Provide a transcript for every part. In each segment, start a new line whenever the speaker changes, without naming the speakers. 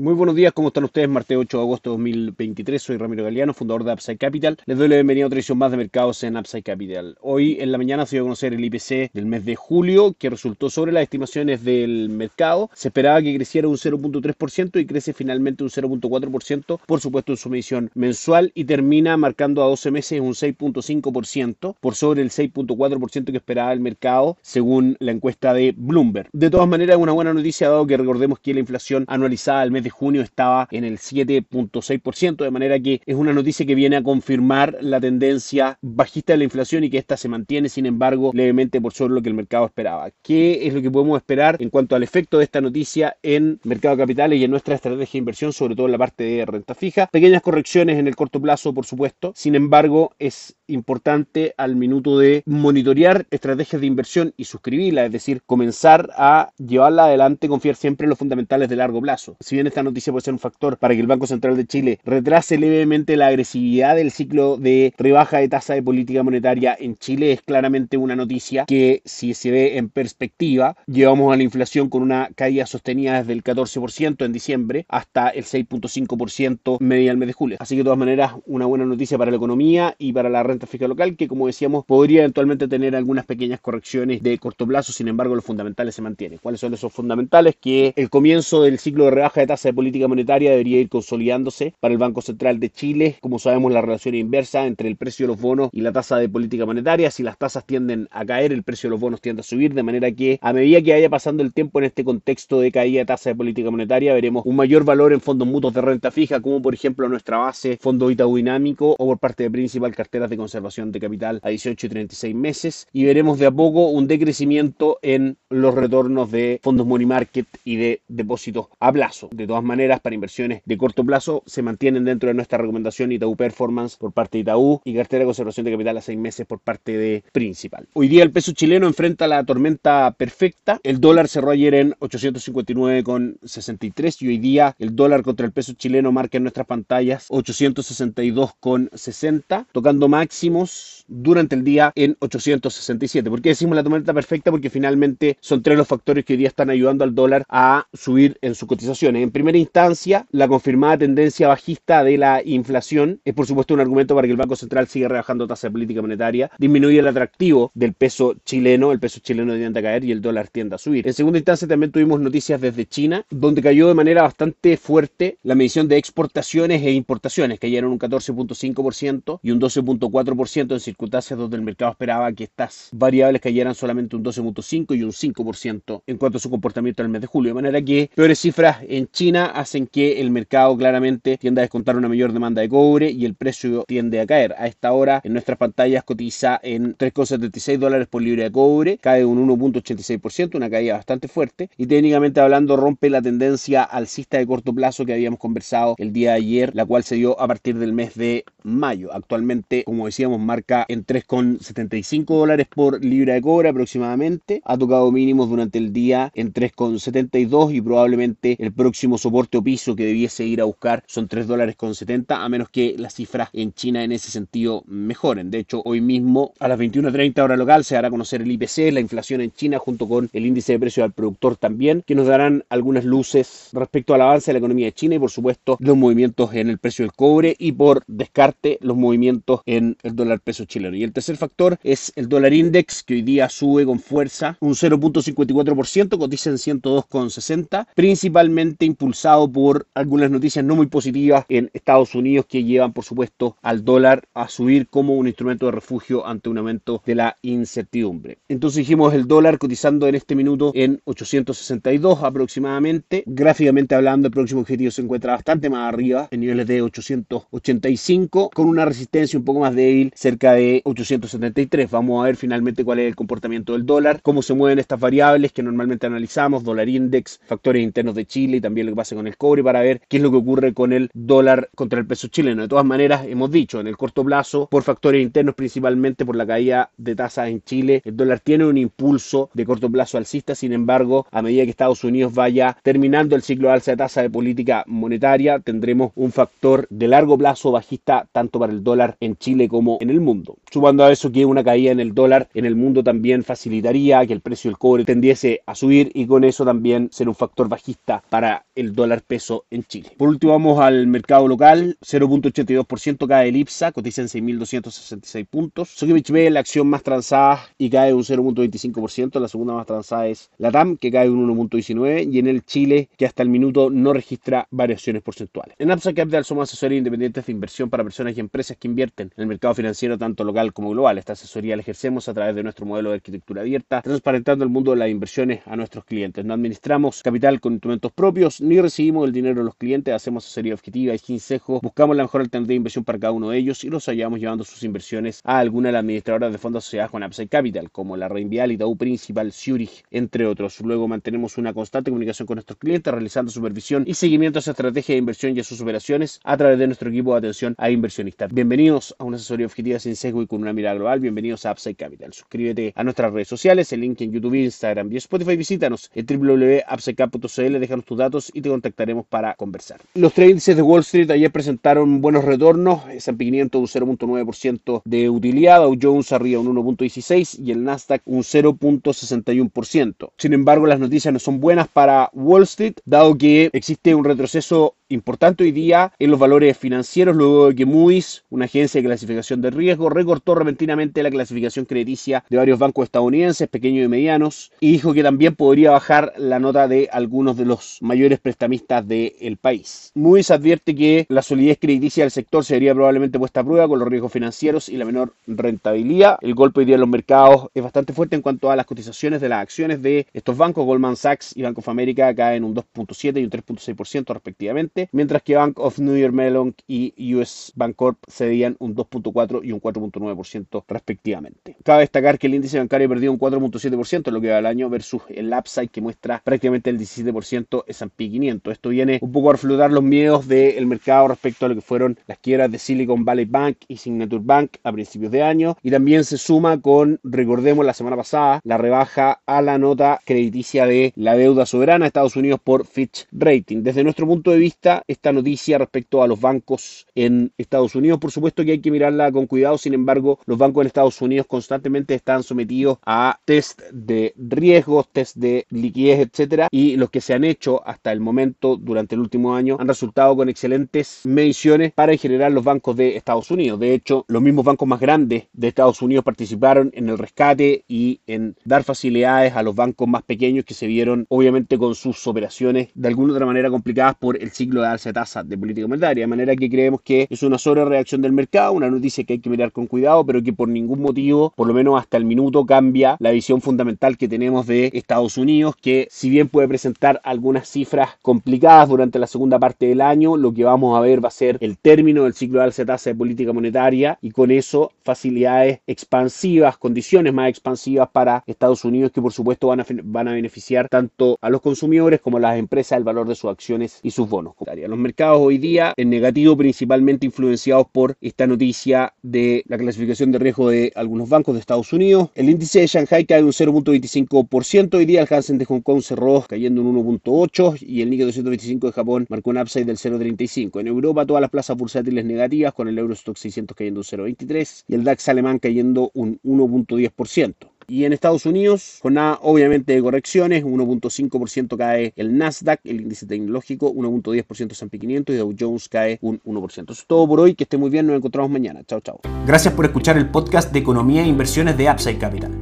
Muy buenos días, ¿cómo están ustedes? Martes 8 de agosto de 2023, soy Ramiro Galeano, fundador de Upside Capital. Les doy la bienvenida a otra edición más de mercados en Upside Capital. Hoy en la mañana se dio a conocer el IPC del mes de julio, que resultó sobre las estimaciones del mercado. Se esperaba que creciera un 0.3% y crece finalmente un 0.4%, por supuesto en su medición mensual, y termina marcando a 12 meses un 6.5%, por sobre el 6.4% que esperaba el mercado, según la encuesta de Bloomberg. De todas maneras, es una buena noticia, dado que recordemos que la inflación anualizada al mes de junio estaba en el 7.6%, de manera que es una noticia que viene a confirmar la tendencia bajista de la inflación y que esta se mantiene, sin embargo, levemente por sobre lo que el mercado esperaba. ¿Qué es lo que podemos esperar en cuanto al efecto de esta noticia en mercado de capitales y en nuestra estrategia de inversión, sobre todo en la parte de renta fija? Pequeñas correcciones en el corto plazo, por supuesto, sin embargo, es importante al minuto de monitorear estrategias de inversión y suscribirla, es decir, comenzar a llevarla adelante, confiar siempre en los fundamentales de largo plazo. Si bien esta noticia puede ser un factor para que el Banco Central de Chile retrase levemente la agresividad del ciclo de rebaja de tasa de política monetaria en Chile, es claramente una noticia que si se ve en perspectiva, llevamos a la inflación con una caída sostenida desde el 14% en diciembre hasta el 6.5% media al mes de julio. Así que de todas maneras, una buena noticia para la economía y para la renta fija local que como decíamos podría eventualmente tener algunas pequeñas correcciones de corto plazo, sin embargo los fundamentales se mantienen. ¿Cuáles son esos fundamentales? Que el comienzo del ciclo de rebaja de tasa de política monetaria debería ir consolidándose para el Banco Central de Chile. Como sabemos la relación inversa entre el precio de los bonos y la tasa de política monetaria. Si las tasas tienden a caer, el precio de los bonos tiende a subir, de manera que a medida que vaya pasando el tiempo en este contexto de caída de tasa de política monetaria, veremos un mayor valor en fondos mutuos de renta fija, como por ejemplo nuestra base Fondo Itaú Dinámico o por parte de Principal Carteras de conservación de capital a 18 y 36 meses y veremos de a poco un decrecimiento en los retornos de fondos money market y de depósitos a plazo. De todas maneras, para inversiones de corto plazo se mantienen dentro de nuestra recomendación Itaú Performance por parte de Itaú y cartera de conservación de capital a 6 meses por parte de Principal. Hoy día el peso chileno enfrenta la tormenta perfecta. El dólar cerró ayer en 859,63 y hoy día el dólar contra el peso chileno marca en nuestras pantallas 862,60, tocando máximos durante el día en 867. ¿Por qué decimos la tormenta perfecta? Porque finalmente son tres los factores que hoy día están ayudando al dólar a subir en sus cotizaciones. En primera instancia, la confirmada tendencia bajista de la inflación es por supuesto un argumento para que el Banco Central siga rebajando tasa de política monetaria, disminuye el atractivo del peso chileno, el peso chileno tiende a caer y el dólar tiende a subir. En segunda instancia también tuvimos noticias desde China, donde cayó de manera bastante fuerte la medición de exportaciones e importaciones, cayeron un 14.5% y un 12.4% en circunstancias donde el mercado esperaba que estas variables cayeran solamente un 12.5 y un 5% en cuanto a su comportamiento en el mes de julio. De manera que peores cifras en China hacen que el mercado claramente tienda a descontar una mayor demanda de cobre y el precio tiende a caer. A esta hora en nuestras pantallas cotiza en 3,76 dólares por libra de cobre, cae un 1.86%, una caída bastante fuerte y técnicamente hablando rompe la tendencia alcista de corto plazo que habíamos conversado el día de ayer, la cual se dio a partir del mes de mayo. Actualmente, como decíamos, marca en 3,75 dólares por libra de cobre aproximadamente. Ha tocado mínimos durante el día en 3,72 y probablemente el próximo soporte o piso que debiese ir a buscar son 3 dólares con 70 a menos que las cifras en China en ese sentido mejoren. De hecho, hoy mismo a las 21.30 hora local se hará conocer el IPC, la inflación en China junto con el índice de precio al productor también, que nos darán algunas luces respecto al avance de la economía de China y por supuesto los movimientos en el precio del cobre y por descarte los movimientos en el dólar peso chileno. Y el tercer factor es el dólar index, que hoy día sube con fuerza un 0.54%, cotiza en 102,60, principalmente impulsado por algunas noticias no muy positivas en Estados Unidos que llevan, por supuesto, al dólar a subir como un instrumento de refugio ante un aumento de la incertidumbre. Entonces dijimos el dólar cotizando en este minuto en 862 aproximadamente. Gráficamente hablando, el próximo objetivo se encuentra bastante más arriba, en niveles de 885, con una resistencia un poco más débil débil cerca de 873. Vamos a ver finalmente cuál es el comportamiento del dólar, cómo se mueven estas variables que normalmente analizamos, dólar index, factores internos de Chile y también lo que pasa con el cobre para ver qué es lo que ocurre con el dólar contra el peso chileno. De todas maneras, hemos dicho, en el corto plazo, por factores internos, principalmente por la caída de tasas en Chile, el dólar tiene un impulso de corto plazo alcista, sin embargo, a medida que Estados Unidos vaya terminando el ciclo de alza de tasa de política monetaria, tendremos un factor de largo plazo bajista tanto para el dólar en Chile como en el mundo. Sumando a eso que una caída en el dólar en el mundo también facilitaría que el precio del cobre tendiese a subir y con eso también ser un factor bajista para el dólar peso en Chile. Por último vamos al mercado local, 0.82% cae el IPSA, cotiza en 6.266 puntos. Sokimich B, la acción más transada y cae un 0.25%, la segunda más transada es la TAM que cae un 1.19 y en el Chile que hasta el minuto no registra variaciones porcentuales. En Upside Capital somos asesores independientes de inversión para personas y empresas que invierten en el mercado financiero tanto local como global. Esta asesoría la ejercemos a través de nuestro modelo de arquitectura abierta, transparentando el mundo de las inversiones a nuestros clientes. No administramos capital con instrumentos propios ni recibimos el dinero de los clientes, hacemos asesoría objetiva y sin buscamos la mejor alternativa de inversión para cada uno de ellos y los hallamos llevando sus inversiones a alguna de las administradoras de fondos asociadas con Upside Capital, como la Reinvial, Itaú Principal, Zurich, entre otros. Luego mantenemos una constante comunicación con nuestros clientes, realizando supervisión y seguimiento a su estrategia de inversión y a sus operaciones a través de nuestro equipo de atención a inversionistas. Bienvenidos a una asesoría objetiva sin sesgo y con una mirada global. Bienvenidos a Upside Capital. Suscríbete a nuestras redes sociales, el link en YouTube, Instagram y Spotify. Visítanos en www.upsidecap.cl, déjanos tus datos y te contactaremos para conversar. Los tres índices de Wall Street ayer presentaron buenos retornos. S&P 500 un 0.9% de utilidad, Dow Jones arriba un 1.16 y el Nasdaq un 0.61%. Sin embargo, las noticias no son buenas para Wall Street, dado que existe un retroceso importante hoy día en los valores financieros luego de que Moody's, una agencia de clasificación de riesgo, recortó repentinamente la clasificación crediticia de varios bancos estadounidenses, pequeños y medianos, y dijo que también podría bajar la nota de algunos de los mayores prestamistas del país. Moody's advierte que la solidez crediticia del sector sería probablemente puesta a prueba con los riesgos financieros y la menor rentabilidad. El golpe hoy día en los mercados es bastante fuerte en cuanto a las cotizaciones de las acciones de estos bancos. Goldman Sachs y Bank of America caen un 2.7 y un 3.6% respectivamente, mientras que Bank of New York Mellon y US Bancorp cedían un 2.4 y un 4.9% respectivamente. Cabe destacar que el índice bancario perdió un 4.7% en lo que va al año versus el upside que muestra prácticamente el 17% S&P 500. Esto viene un poco a reflotar los miedos del mercado respecto a lo que fueron las quiebras de Silicon Valley Bank y Signature Bank a principios de año y también se suma con, recordemos la semana pasada, la rebaja a la nota crediticia de la deuda soberana de Estados Unidos por Fitch Rating. Desde nuestro punto de vista, esta noticia respecto a los bancos en Estados Unidos, por supuesto que hay que mirarla con cuidado, sin embargo, los bancos en Estados Unidos constantemente están sometidos a test de riesgos, test de liquidez, etcétera, y los que se han hecho hasta el momento durante el último año han resultado con excelentes mediciones para en general los bancos de Estados Unidos. De hecho, los mismos bancos más grandes de Estados Unidos participaron en el rescate y en dar facilidades a los bancos más pequeños que se vieron obviamente con sus operaciones de alguna otra manera complicadas por el ciclo de alza de tasa de política monetaria, de manera que creemos que es una sola reacción del mercado, una noticia que hay que mirar con cuidado, pero que por ningún motivo, por lo menos hasta el minuto, cambia la visión fundamental que tenemos de Estados Unidos, que si bien puede presentar algunas cifras complicadas durante la segunda parte del año, lo que vamos a ver va a ser el término del ciclo de alza de tasa de política monetaria y con eso facilidades expansivas, condiciones más expansivas para Estados Unidos que por supuesto van a, van a beneficiar tanto a los consumidores como a las empresas el valor de sus acciones y sus bonos. Los mercados hoy día en negativo principalmente influenciados por esta noticia de la clasificación de riesgo de algunos bancos de Estados Unidos. El índice de Shanghai cae un 0.25%, hoy día el Hansen de Hong Kong cerró cayendo un 1.8% y el Nikkei 225 de Japón marcó un upside del 0.35%. En Europa todas las plazas bursátiles negativas con el Eurostock 600 cayendo un 0.23% y el DAX alemán cayendo un 1.10%. Y en Estados Unidos, con nada obviamente de correcciones, 1.5% cae el Nasdaq, el índice tecnológico, 1.10% S&P 500 y Dow Jones cae un 1%. Eso es todo por hoy, que esté muy bien, nos encontramos mañana. Chao, chao.
Gracias por escuchar el podcast de Economía e Inversiones de Upside Capital.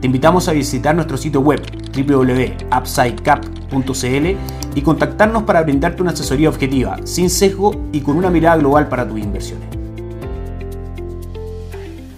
Te invitamos a visitar nuestro sitio web www.upsidecap.cl y contactarnos para brindarte una asesoría objetiva, sin sesgo y con una mirada global para tus inversiones.